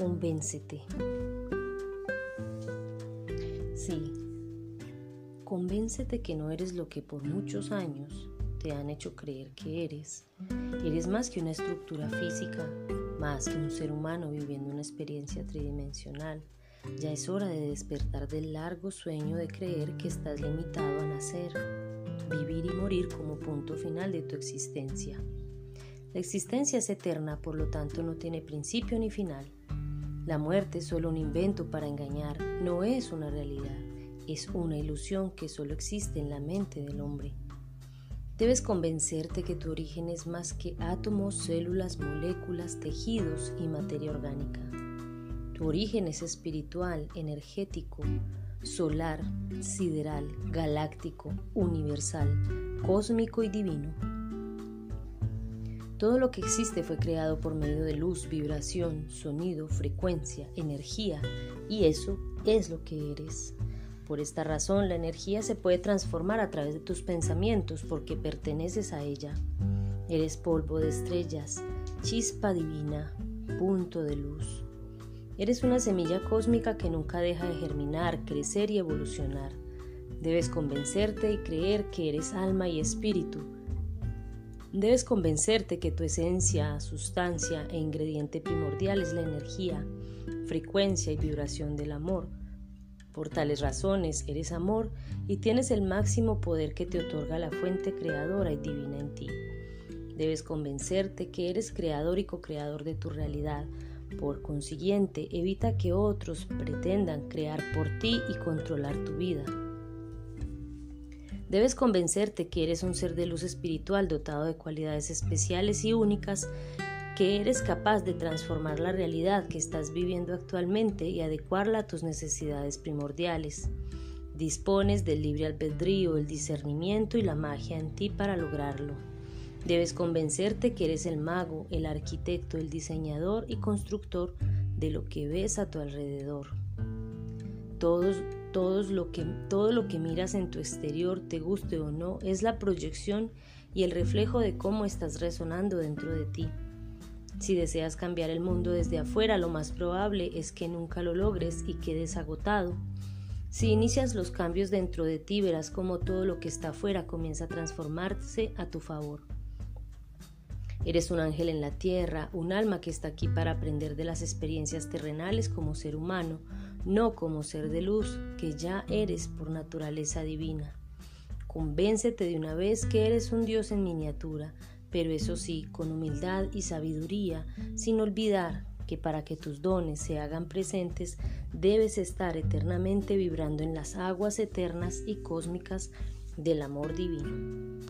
Convéncete. Sí, convéncete que no eres lo que por muchos años te han hecho creer que eres. Eres más que una estructura física, más que un ser humano viviendo una experiencia tridimensional. Ya es hora de despertar del largo sueño de creer que estás limitado a nacer, vivir y morir como punto final de tu existencia. La existencia es eterna, por lo tanto no tiene principio ni final. La muerte es solo un invento para engañar, no es una realidad, es una ilusión que solo existe en la mente del hombre. Debes convencerte que tu origen es más que átomos, células, moléculas, tejidos y materia orgánica. Tu origen es espiritual, energético, solar, sideral, galáctico, universal, cósmico y divino. Todo lo que existe fue creado por medio de luz, vibración, sonido, frecuencia, energía, y eso es lo que eres. Por esta razón, la energía se puede transformar a través de tus pensamientos porque perteneces a ella. Eres polvo de estrellas, chispa divina, punto de luz. Eres una semilla cósmica que nunca deja de germinar, crecer y evolucionar. Debes convencerte y creer que eres alma y espíritu Debes convencerte que tu esencia, sustancia e ingrediente primordial es la energía, frecuencia y vibración del amor. Por tales razones eres amor y tienes el máximo poder que te otorga la fuente creadora y divina en ti. Debes convencerte que eres creador y co-creador de tu realidad. Por consiguiente, evita que otros pretendan crear por ti y controlar tu vida. Debes convencerte que eres un ser de luz espiritual dotado de cualidades especiales y únicas, que eres capaz de transformar la realidad que estás viviendo actualmente y adecuarla a tus necesidades primordiales. Dispones del libre albedrío, el discernimiento y la magia en ti para lograrlo. Debes convencerte que eres el mago, el arquitecto, el diseñador y constructor de lo que ves a tu alrededor. Todos todo lo, que, todo lo que miras en tu exterior, te guste o no, es la proyección y el reflejo de cómo estás resonando dentro de ti. Si deseas cambiar el mundo desde afuera, lo más probable es que nunca lo logres y quedes agotado. Si inicias los cambios dentro de ti, verás cómo todo lo que está afuera comienza a transformarse a tu favor. Eres un ángel en la tierra, un alma que está aquí para aprender de las experiencias terrenales como ser humano, no como ser de luz que ya eres por naturaleza divina. Convéncete de una vez que eres un Dios en miniatura, pero eso sí, con humildad y sabiduría, sin olvidar que para que tus dones se hagan presentes, debes estar eternamente vibrando en las aguas eternas y cósmicas del amor divino.